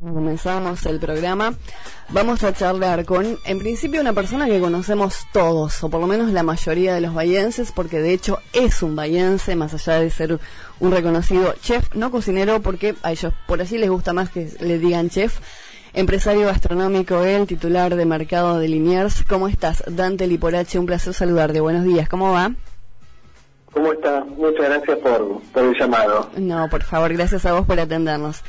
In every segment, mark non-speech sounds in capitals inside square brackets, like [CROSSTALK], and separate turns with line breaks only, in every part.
comenzamos el programa, vamos a charlar con, en principio, una persona que conocemos todos, o por lo menos la mayoría de los bayenses, porque de hecho es un bayense, más allá de ser un reconocido chef, no cocinero, porque a ellos por allí les gusta más que le digan chef. Empresario gastronómico, el titular de mercado de Liniers. ¿Cómo estás? Dante Liporache, un placer saludarte. Buenos días, ¿cómo va?
¿Cómo está? Muchas gracias por, por el llamado.
No, por favor, gracias a vos por atendernos.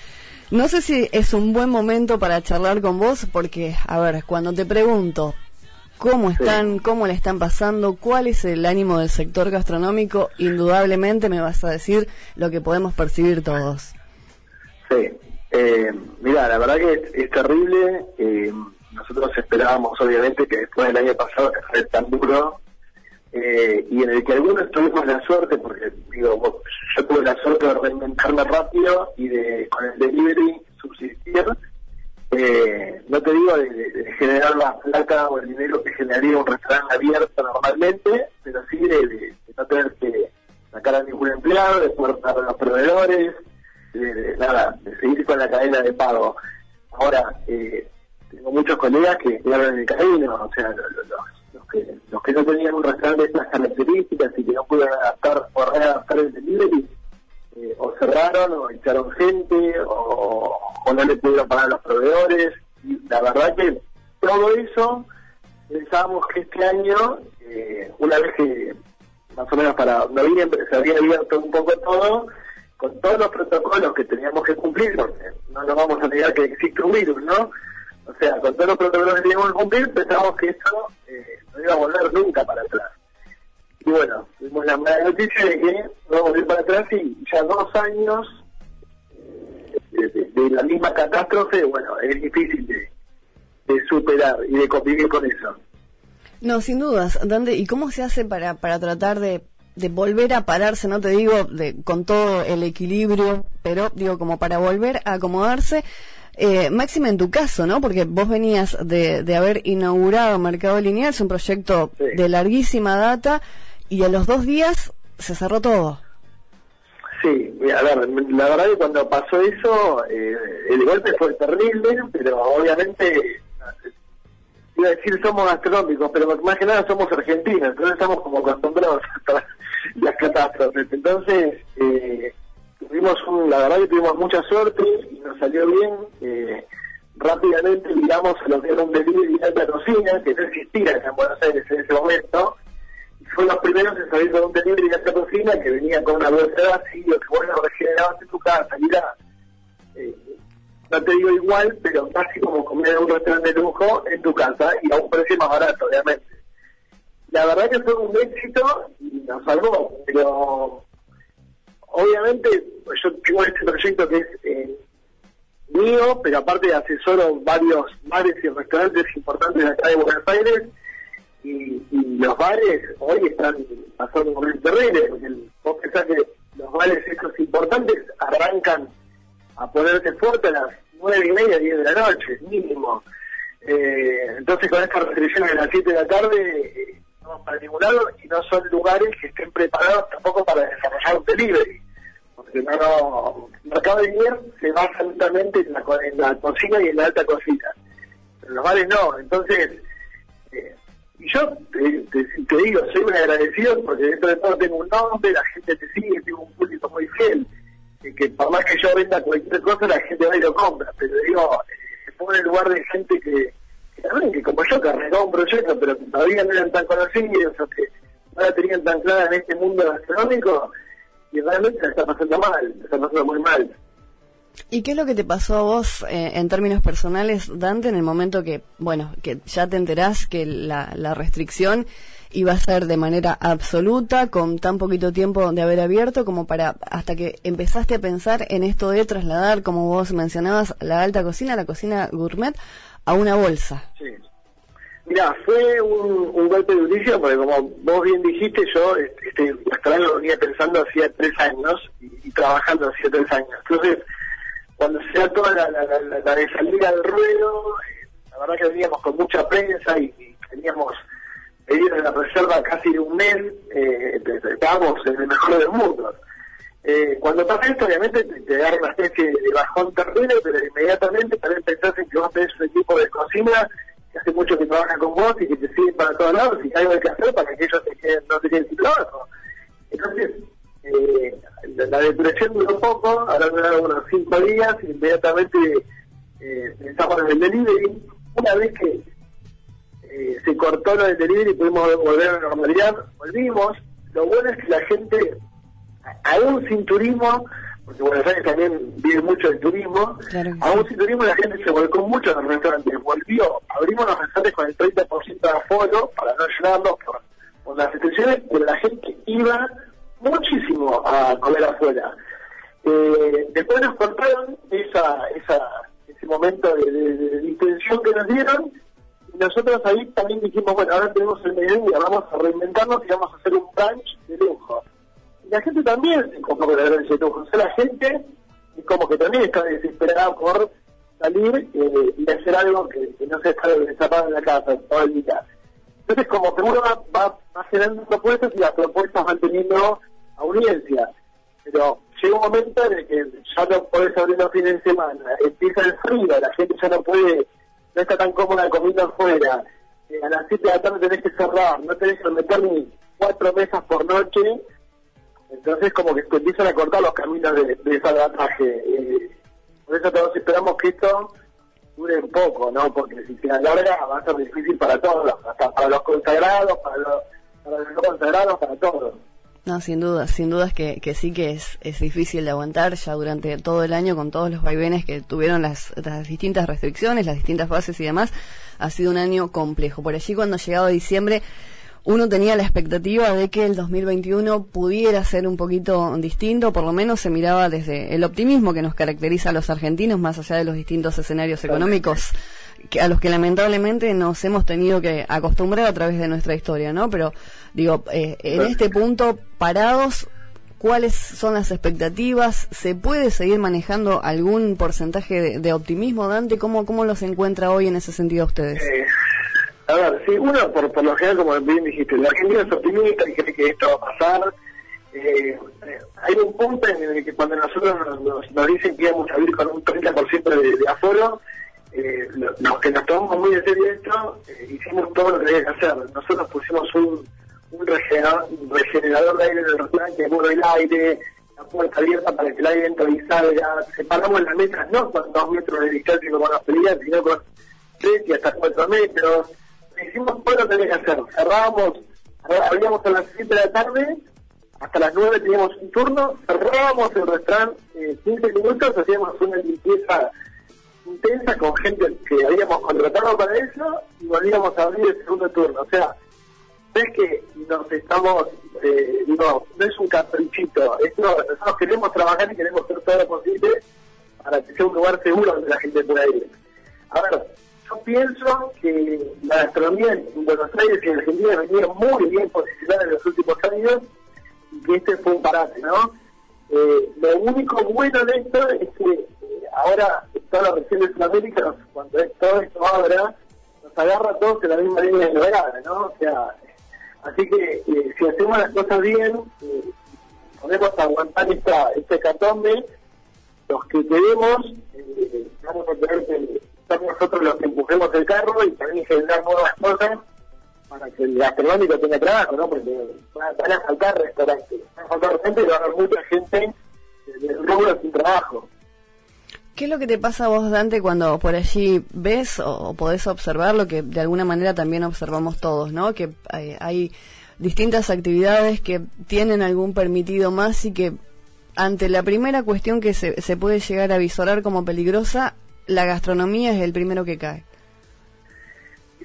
No sé si es un buen momento para charlar con vos, porque, a ver, cuando te pregunto cómo están, cómo le están pasando, cuál es el ánimo del sector gastronómico, indudablemente me vas a decir lo que podemos percibir todos.
Sí, eh, mira, la verdad que es, terrible. Eh, nosotros esperábamos, obviamente, que después del año pasado, que fue tan duro, eh, y en el que algunos tuvimos la suerte, porque digo, yo tuve la suerte de reinventarme rápido y de con el delivery subsistir, eh, no te digo de, generar la plata o el dinero que generaría un restaurante abierto normalmente, pero sí de, no tener que sacar a ningún empleado, de poder pagar a los proveedores, de, nada, de seguir con la cadena de pago. Ahora, eh, tengo muchos colegas que quedaron en el camino, o sea, los los los que no tenían un restaurante de estas características y que no pudieron adaptar o readaptar el delivery, eh, o cerraron, o echaron gente, o, no le pudieron pagar a los proveedores. Y la verdad que todo eso pensábamos que este año, eh, una vez que más o menos para noviembre se había abierto un poco todo, con todos los protocolos que teníamos que cumplir, porque no nos vamos a negar que existe un virus, ¿no? O sea, con todos los protocolos que teníamos que cumplir, pensábamos que eso eh, no iba a volver nunca para atrás. Y bueno, tuvimos la mala noticia de que no vamos a ir para atrás y ya dos años eh, de, la misma catástrofe, bueno, es difícil de, superar y de convivir con eso.
No, sin dudas. ¿Dónde, ¿Y cómo se hace para, para tratar de, de volver a pararse, no te digo de, con todo el equilibrio, pero digo como para volver a acomodarse eh, máxima en tu caso, ¿no? Porque vos venías de, de haber inaugurado Mercado Lineal, es un proyecto de larguísima data, y a los dos días se cerró todo.
Sí, a ver, la verdad que cuando pasó eso, eh, el golpe fue terrible, pero obviamente, iba a decir somos gastronómicos, pero más que nada somos argentinos, entonces estamos como acostumbrados [LAUGHS] a las catástrofes. Entonces, eh, tuvimos un, la verdad que tuvimos mucha suerte y nos salió bien. Eh, rápidamente miramos a lo que era un delivery de alta cocina, que no existía en Buenos Aires en ese momento. Y fue los primeros en salir con un delivery de alta cocina que venía con una velocidad así, lo que vos lo regenerabas en tu casa, mira, eh, no te digo igual, pero casi como comer en un restaurante de lujo en tu casa y a un precio más barato, obviamente. La verdad que fue un éxito y nos salvó, pero obviamente yo tengo este proyecto que es eh, mío, pero aparte asesoro varios bares y restaurantes importantes de acá de Buenos Aires y, los bares hoy están pasando un momento terrible, porque el, vos pensás que los bares esos importantes arrancan a ponerse fuerte a las nueve y media, diez de la noche, mínimo. Eh, entonces con estas restricciones de las siete de la tarde eh, no para ningún lado y no son lugares que estén preparados tampoco para desarrollar un delivery porque no, Mercado de Mier se basa justamente en la, en la cocina y en la alta cocina. Pero los bares no, entonces, eh, y yo te, digo, soy muy agradecido porque dentro de todo tengo un nombre, la gente te sigue, tengo un público muy fiel, que por más que yo venda cualquier cosa, la gente va y lo compra, pero digo, se pone en lugar de gente que, que, como yo, que arregló un proyecto, pero todavía no eran tan conocidos o que no la tenían tan clara en este mundo gastronómico, y realmente está pasando mal, está pasando muy mal.
¿Y qué es lo que te pasó a vos eh, en términos personales, Dante, en el momento que, bueno, que ya te enterás que la, la restricción iba a ser de manera absoluta, con tan poquito tiempo de haber abierto, como para, hasta que empezaste a pensar en esto de trasladar, como vos mencionabas, la alta cocina, la cocina gourmet, a una bolsa?
Sí. Mira, fue un, golpe durísimo porque como vos bien dijiste, yo este restaurante lo venía pensando hacía tres años y, trabajando hacía tres años. Entonces, cuando se da toda la, la, de salida al ruedo, eh, la verdad que veníamos con mucha prensa y, teníamos pedido en la reserva casi de un mes, eh, estábamos en el mejor del mundo. Eh, cuando pasa esto, obviamente te, te da una especie de bajón terrible, pero inmediatamente también pensás en que vos tenés un equipo de cocina que hace mucho que trabaja con vos y que te sigue para todos lados y hay algo que hacer para que ellos no te queden sin trabajo. Entonces, eh, la, depresión duró poco, ahora duraron unos cinco días, y inmediatamente eh, pensamos en el delivery. Una vez que eh, se cortó lo del delivery y pudimos volver a la normalidad, volvimos. Lo bueno es que la gente, aún sin turismo, porque Buenos Aires también vive mucho del turismo, aún sin turismo la gente se volcó mucho a los restaurantes, volvió, abrimos los restaurantes con el 30% de aforo para no llenarlos por, por las restricciones, pero la gente iba muchísimo a comer afuera. Eh, después nos cortaron esa, esa, ese momento de, de, intención que nos dieron nosotros ahí también dijimos, bueno, ahora tenemos el mediodía, vamos a reinventarnos y vamos a hacer un brunch de lujo. Y la gente también se compró con el brunch de lujo. O sea, la gente como que también está desesperada por salir eh, y hacer algo que, no se está desapagado en la casa todo el día. Entonces, como va, va, va generando propuestas y las propuestas van teniendo audiencia. Pero llega un momento en el que ya no podés abrir los fines de semana, empieza el frío, la gente ya no puede, no está tan cómoda comiendo afuera, eh, a las 7 de la tarde tenés que cerrar, no tenés que meter ni cuatro mesas por noche, entonces como que se empiezan a cortar los caminos de, de salvataje. Eh, por eso todos esperamos que esto dure un poco, ¿no? Porque si se alarga va a ser difícil para todos, hasta para los consagrados, para los, para los no consagrados, para todos.
No, sin duda, sin duda es que, que sí que es, es difícil de aguantar ya durante todo el año con todos los vaivenes que tuvieron las, las distintas restricciones, las distintas fases y demás. Ha sido un año complejo. Por allí cuando llegado diciembre uno tenía la expectativa de que el 2021 pudiera ser un poquito distinto, por lo menos se miraba desde el optimismo que nos caracteriza a los argentinos, más allá de los distintos escenarios económicos que, a los que lamentablemente nos hemos tenido que acostumbrar a través de nuestra historia, ¿no? Pero digo, eh, en este punto, parados, ¿cuáles son las expectativas? ¿Se puede seguir manejando algún porcentaje de, optimismo, Dante? ¿Cómo, ¿Cómo los encuentra hoy en ese sentido ustedes?
Eh, a ver, sí, uno, por, por lo general, como bien dijiste, la Argentina es optimista y cree que esto va a pasar. Eh, hay un punto en el que cuando nosotros nos, nos, dicen que íbamos a vivir con un 30% de, de aforo, eh, los que nos tomamos muy en serio esto, eh, hicimos todo lo que había que hacer.Nosotros pusimos un, un, regenerador, de aire en el restaurante mueve el aire, la puerta abierta para que el aire entre y salga. Separamos las mesas no con dos metros de distancia como las peleas, sino con tres y hasta cuatro metros. Hicimos todo lo que había que hacer. Cerrábamos, abríamos a las siete de la tarde, hasta las nueve teníamos un turno, cerrábamos el restaurante eh, 15 minutos, hacíamos una limpieza intensa con gente que habíamos contratado para eso y volvíamos a abrir el segundo turno. O sea, es que nos estamos, eh, no, no es un caprichito, es, nosotros queremos trabajar y queremos hacer todo lo posible para que sea un lugar seguro donde la gente pueda ir. A ver, yo pienso que la gastronomía en Buenos Aires y en Argentina venía muy bien posicionada en los últimos años y que este fue un parate, ¿no? Eh, lo único bueno de esto es que ahora todas las regiones de Sudamérica, cuando todo esto abra, nos agarra todos en la misma línea de navegada, ¿no? O sea, así que eh, si hacemos las cosas bien, eh, podemos aguantar esta, este catombe, los que queremos, eh, vamos a tener que ser nosotros los que empujemos el carro y también generar nuevas cosas para que el gastronómico tenga trabajo, ¿no? Porque van a faltar restaurantes, van a faltar gente y va a haber mucha gente de rubro sin trabajo.
¿Qué es lo que te pasa a vos, Dante, cuando por allí ves o podés observar lo que de alguna manera también observamos todos, ¿no? Que hay, distintas actividades que tienen algún permitido más y que ante la primera cuestión que se, se puede llegar a visorar como peligrosa, la gastronomía es el primero que cae.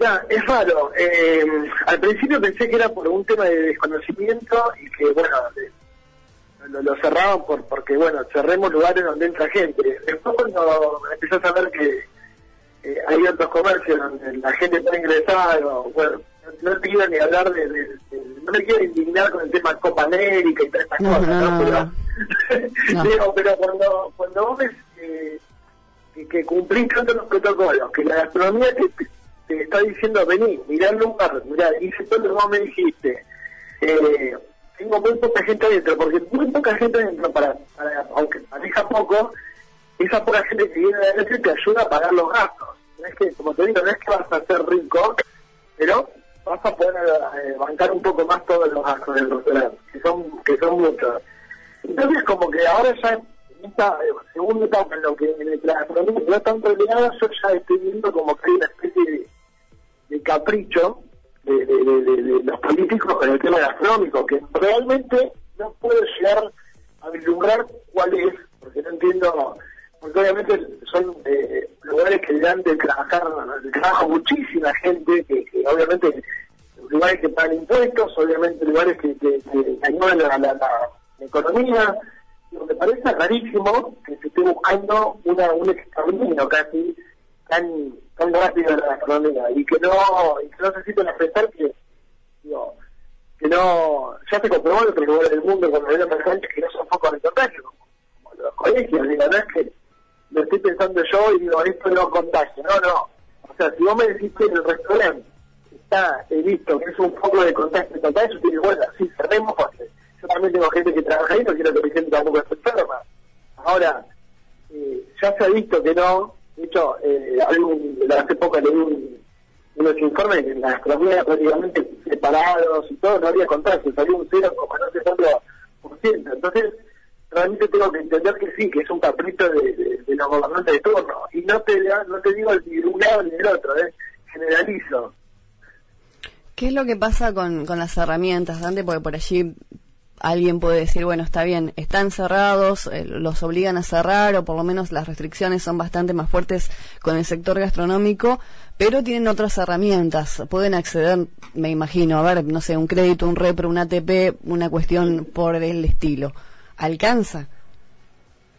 Ya, es raro. Eh, al principio pensé que era por un tema de desconocimiento y que, bueno, lo, lo, cerraban por, porque, bueno, cerremos lugares donde entra gente. Después cuando empezás a ver que eh, hay otros comercios donde la gente puede ingresar, o, bueno, no te quiero ni hablar de, no me quiero indignar con el tema Copa América y todas estas cosas, ¿no? Pero, [LAUGHS] pero cuando, cuando vos ves que, que, cumplís tanto los protocolos, que la gastronomía te, te está diciendo, vení, mirá el lugar, mirá, hice todo lo que vos me dijiste, eh, tengo muy poca gente adentro, porque muy poca gente adentro, para, aunque parezca poco, esa poca gente que viene adentro te ayuda a pagar los gastos. No es que, como te digo, no es que vas a ser rico, pero vas a poder eh, bancar un poco más todos los gastos del restaurante, que son, que son muchos. Entonces, como que ahora ya esta segunda etapa en lo que en la gastronomía no están terminada, yo ya estoy viendo como que hay una especie de capricho de, los políticos con el tema gastronómico, que realmente no puedo llegar a vislumbrar cuál es, porque no entiendo, porque obviamente son eh, lugares que dan de trabajar, de trabajo muchísima gente, que, obviamente lugares que pagan impuestos, obviamente lugares que, que, ayudan a la, la, economía, lo que parece rarísimo que se esté buscando una, un exterminio casi tan tan rápido y que no y que no necesitan aceptar que digo, que no ya se comprobó en otros lugares del mundo cuando hay emergentes que no son focos de contagio como los colegios digo es que lo estoy pensando yo y digo esto no contagio no no. O sea si vos me decís que en el restaurante está visto que es un foco de contagio total eso tiene bueno sí cerremos porque yo también tengo gente que trabaja ahí no quiero que mi gente tampoco esté enferma. Ahora eh, ya se ha visto que no de hecho, eh, algún, hace poco leí un, unos informes en la gastronomía prácticamente separados y todo, no había contagio, salió un 0,no sé cuánto por ciento. Entonces, realmente tengo que entender que sí, que es un capricho de, de, de los gobernantes de turno. Y no te, no te digo ni de un lado ni del otro, ¿eh? generalizo.
¿Qué es lo que pasa con, con las herramientas, Dante? Porque por allí alguien puede decir, bueno, está bien, están cerrados, eh, los obligan a cerrar o por lo menos las restricciones son bastante más fuertes con el sector gastronómico, pero tienen otras herramientas, pueden acceder, me imagino, a ver, no sé, un crédito, un repro, un ATP, una cuestión por el estilo. ¿Alcanza?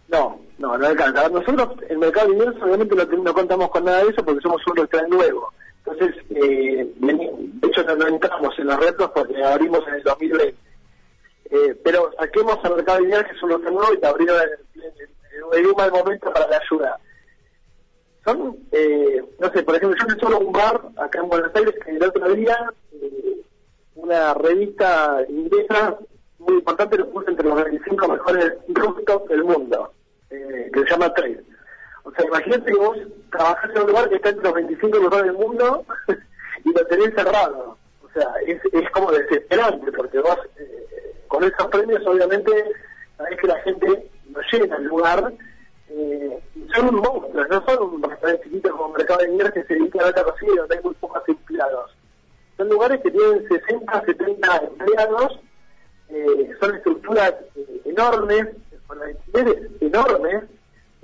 No, no, no alcanza. Nosotros, el mercado de ingresos, obviamente no, contamos con nada de eso porque somos un restaurante nuevo. Entonces, eh, de hecho, no, no entramos en los retos porque abrimos en el 2020 eh, pero saquemos al mercado lineal que los nuevos y te abrieron en, un mal momento para la ayuda. Son, eh, no sé, por ejemplo, yo solo un bar acá en Buenos Aires que el otro día eh, una revista inglesa muy importante lo puso entre los 25 mejores rooftops del mundo, eh, que se llama Trade. O sea, imagínate que vos trabajás en un lugar que está entre los 25 mejores del mundo [LAUGHS] y lo tenés cerrado. O sea, es, es como desesperante porque vos con esos premios obviamente sabés que la gente no llena al lugar eh, son un monstruo, no son un chiquito como Mercado de Mierda que se dedica a la cocina donde hay muy pocos empleados. Son lugares que tienen 60, 70 empleados, eh, son estructuras eh, enormes, con alquileres enormes,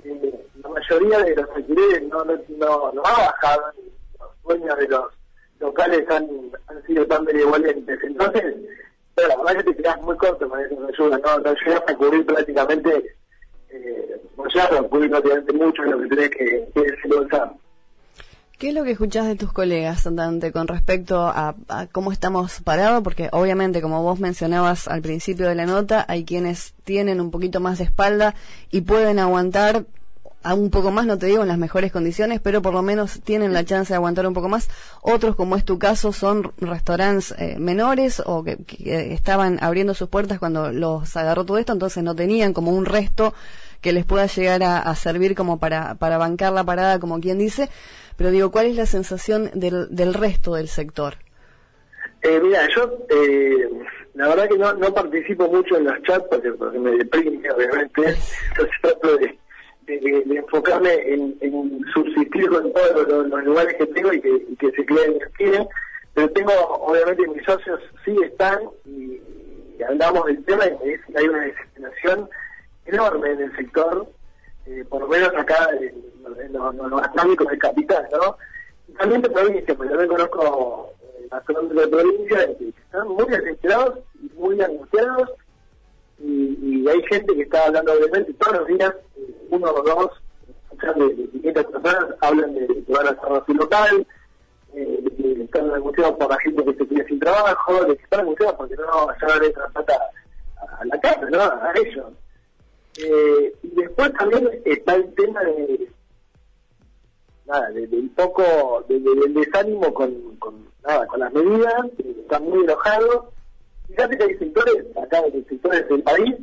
eh, la mayoría de los alquileres no, no, no, no ha bajado, los dueños de los locales han, han sido tan benevolentes. Entonces, pero la verdad que te quedas muy corto con esa ayuda, no, no llegas a cubrir prácticamente, eh, no llegas a cubrir prácticamente mucho de lo que tenés que, que desembolsar.
¿Qué es lo que escuchás de tus colegas, Dante, con respecto a, a, cómo estamos parados? Porque obviamente, como vos mencionabas al principio de la nota, hay quienes tienen un poquito más de espalda y pueden aguantar a un poco más, no te digo en las mejores condiciones, pero por lo menos tienen la chance de aguantar un poco más. Otros, como es tu caso, son restaurantes eh, menores o que, que, estaban abriendo sus puertas cuando los agarró todo esto, entonces no tenían como un resto que les pueda llegar a, a servir como para, para bancar la parada, como quien dice. Pero digo, ¿cuál es la sensación del, del resto del sector?
Eh, mira, yo eh, la verdad que no, no participo mucho en los chats porque, porque me deprime, obviamente. Entonces trato de de, de, de, enfocarme en, subsistir con todos los, lugares que tengo y que, y se queden. Pero tengo, obviamente, mis socios sí están y, hablamos del tema y me dicen que hay una desesperación enorme en el sector, eh, por lo menos acá en, los, gastronómicos del capital, ¿no? También de provincia, porque también conozco eh, gastronómicos de provincia que están muy desesperados y muy angustiados y, y, hay gente que está hablando obviamente todos los días, eh, uno o dos, de, de distintas personas hablan de, que van a hacer su local, eh, de que están angustiados por la gente que se queda sin trabajo, de que están angustiados porque no van a llevar la plata a, la casa, ¿no? A ellos. Eh, y después también está el tema de nada, del de, de poco, de, del desánimo con, con, nada, con las medidas, están muy enojados fíjate que hay sectores, acá hay sectores del país,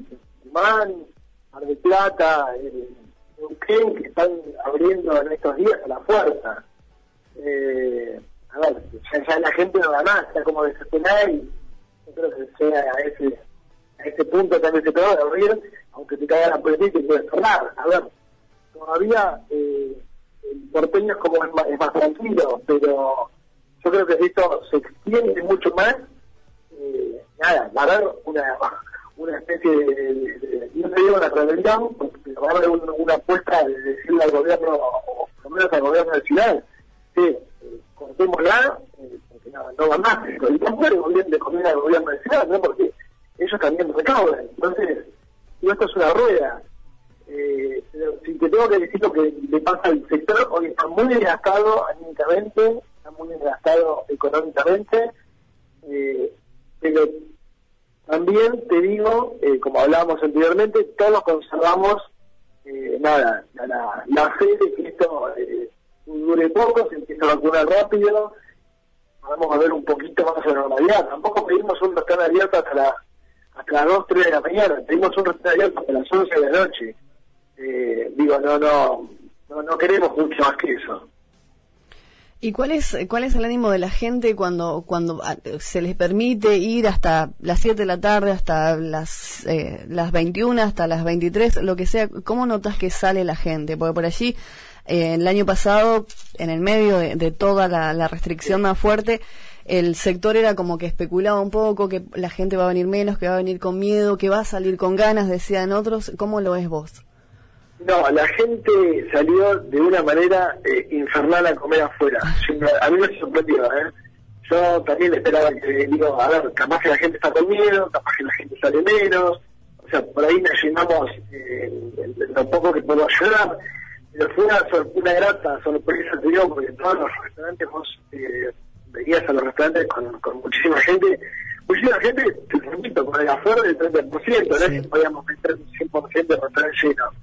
Man, Mar del Plata, eh, Que están abriendo en estos días a la fuerza. Eh, a ver, ya, la gente no da más, está como desesperada y yo creo que sea a ese, a ese punto también se puede abrir, aunque te caiga la policía y te puede cerrar. A ver, todavía eh, el porteño es como es más, tranquilo, pero yo creo que esto se extiende mucho más. Eh, nada, va a haber una, una especie de, no se digo una rebelión, porque va a haber una, apuesta de decirle al gobierno, o por lo menos al gobierno nacional, que eh, cortémosla, eh, porque no, no va más, pero tampoco de comer al gobierno nacional, ¿no? porque ellos también recaudan. Entonces, esto es una rueda. Eh, si te tengo que decir lo que le pasa al sector, hoy está muy desgastado anímicamente, está muy desgastado económicamente, eh, pero también te digo, eh, como hablábamos anteriormente, todos conservamos eh, nada, la, fe de que esto eh, dure poco, se empieza a vacunar rápido, vamos a ver un poquito más de normalidad. Tampoco pedimos un restaurante abierto hasta, la, hasta las 2, 3 de la mañana, pedimos un restaurante abierto hasta las 11 de la noche. digo, no, no, no, no queremos mucho más que eso.
¿Y cuál es, cuál es el ánimo de la gente cuando, cuando ah, se les permite ir hasta las 7 de la tarde, hasta las, eh, las 21, hasta las 23, lo que sea? ¿Cómo notas que sale la gente? Porque por allí, eh, el año pasado, en el medio de, toda la, la, restricción más fuerte, el sector era como que especulaba un poco, que la gente va a venir menos, que va a venir con miedo, que va a salir con ganas, decían otros. ¿Cómo lo ves vos?
No, la gente salió de una manera eh, infernal a comer afuera. A mí me sorprendió, ¿eh? Yo también esperaba que, digo, a ver, capaz que la gente está con miedo, capaz que la gente sale menos, o sea, por ahí nos llenamos eh, lo poco que podemos ayudar, pero fue una, una grata sorpresa, te digo, porque todos los restaurantes, vos eh, venías a los restaurantes con, con muchísima gente, muchísima gente, te permito, con el afuera del 30%, no es que podíamos meter un 100% de restaurantes llenos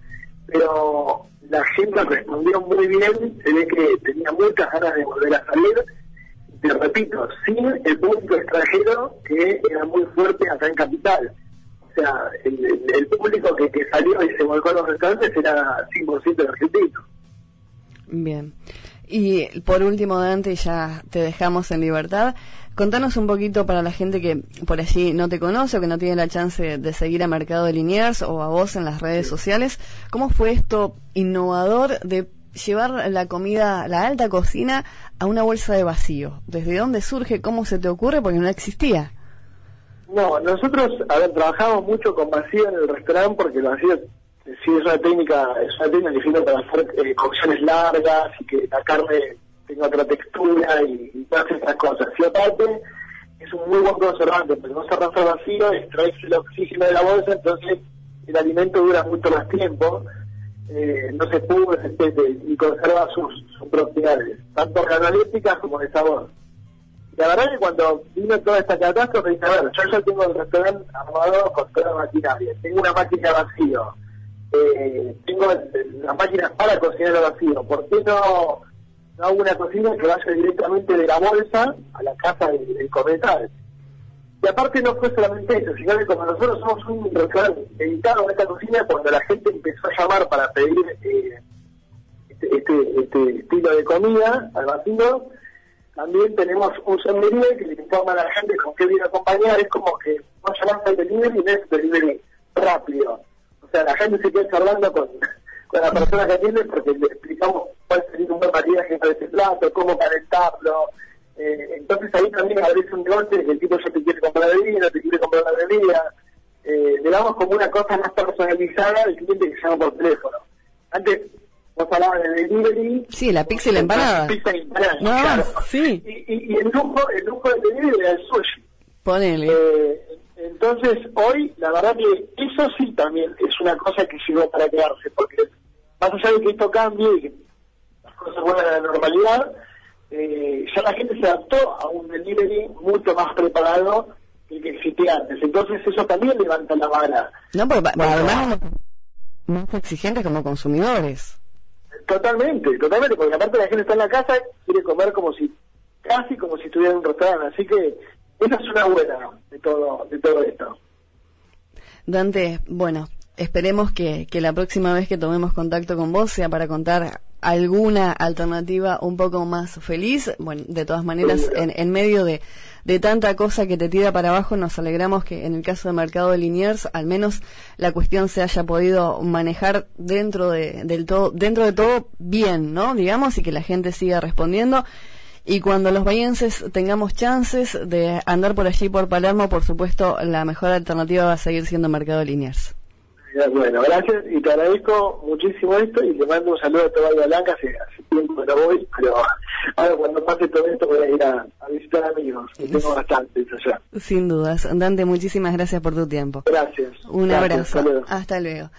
pero la gente respondió muy bien, se ve que tenía muchas ganas de volver a salir, te repito, sin el público extranjero que era muy fuerte acá en Capital. O sea, el, público que, que, salió y se volcó a los restaurantes era 100% argentino.
Bien. Y por último, Dante, ya te dejamos en libertad. Contanos un poquito para la gente que por allí no te conoce o que no tiene la chance de seguir a Mercado de Liniers o a vos en las redes sociales, ¿cómo fue esto innovador de llevar la comida, la alta cocina, a una bolsa de vacío? ¿Desde dónde surge? ¿Cómo se te ocurre? Porque no existía.
No, nosotros, a ver, trabajamos mucho con vacío en el restaurante porque el vacío sí es una técnica, es una técnica que sirve para hacer eh, cocciones largas y que la carne tenga otra textura y, todas estas cosas. Y aparte, es un muy buen conservante, porque no se arrastra vacío, extrae el oxígeno de la bolsa, entonces el alimento dura mucho más tiempo, eh, no se pudre y conserva sus, propiedades, tanto organolépticas como de sabor. La verdad que cuando vino toda esta catástrofe, dije, a ver, yo ya tengo el restaurante armado con toda la maquinaria, tengo una máquina vacío, eh, tengo las máquinas para cocinar vacío, ¿por qué no no hago una cocina que vaya directamente de la bolsa a la casa del, del Y aparte no fue solamente eso, sino que como nosotros somos un restaurante dedicado a esta cocina, cuando la gente empezó a llamar para pedir eh, este, este, este, estilo de comida al vacío, también tenemos un sommelier que le informa a la gente con qué viene a acompañar, es como que vos llamás al delivery y no es delivery rápido. O sea, la gente se queda charlando con, con la persona que atiende porque le explicamos cuál sería un buen maridaje para ese plato, cómo calentarlo. Eh, entonces ahí también abrís un negocio que el tipo ya te quiere comprar bebida, te quiere comprar la bebida. Eh, le damos como una cosa más personalizada al cliente que llama por teléfono. Antes vos hablabas de delivery.
Sí, la pizza y la empanada.
Pizza y empanada,
no,
claro.
Sí.
Y, y, el lujo, el lujo del delivery era el sushi.
Ponele.
Eh, entonces, hoy, la verdad que eso sí también es una cosa que llegó para quedarse, porque más allá de que esto cambie y que las cosas vuelvan a la normalidad, eh, ya la gente se adaptó a un delivery mucho más preparado que el que existía antes. Entonces, eso también levanta la vara.
No, pero además más exigentes como consumidores.
Totalmente, totalmente, porque aparte la gente está en la casa quiere comer como si, casi como si estuviera en un restaurante, así que esa es una buena. de todo, de todo esto.
Dante, bueno, esperemos que, que la próxima vez que tomemos contacto con vos sea para contar alguna alternativa un poco más feliz. Bueno, de todas maneras, en, en medio de, de, tanta cosa que te tira para abajo, nos alegramos que en el caso del mercado de Liniers, al menos la cuestión se haya podido manejar dentro de, del todo, dentro de todo bien, ¿no? Digamos, y que la gente siga respondiendo. Y cuando los bayenses tengamos chances de andar por allí por Palermo, por supuesto, la mejor alternativa va a seguir siendo Mercado de Liniers.
Bueno, gracias y te agradezco muchísimo esto y te mando un saludo a toda Blanca. Hace, hace tiempo que no voy, pero ahora cuando pase todo esto voy a ir a, a visitar amigos, que tengo bastantes allá.
Sin dudas. Dante, muchísimas gracias por tu tiempo.
Gracias.
Un
gracias,
abrazo. Hasta luego. Hasta luego.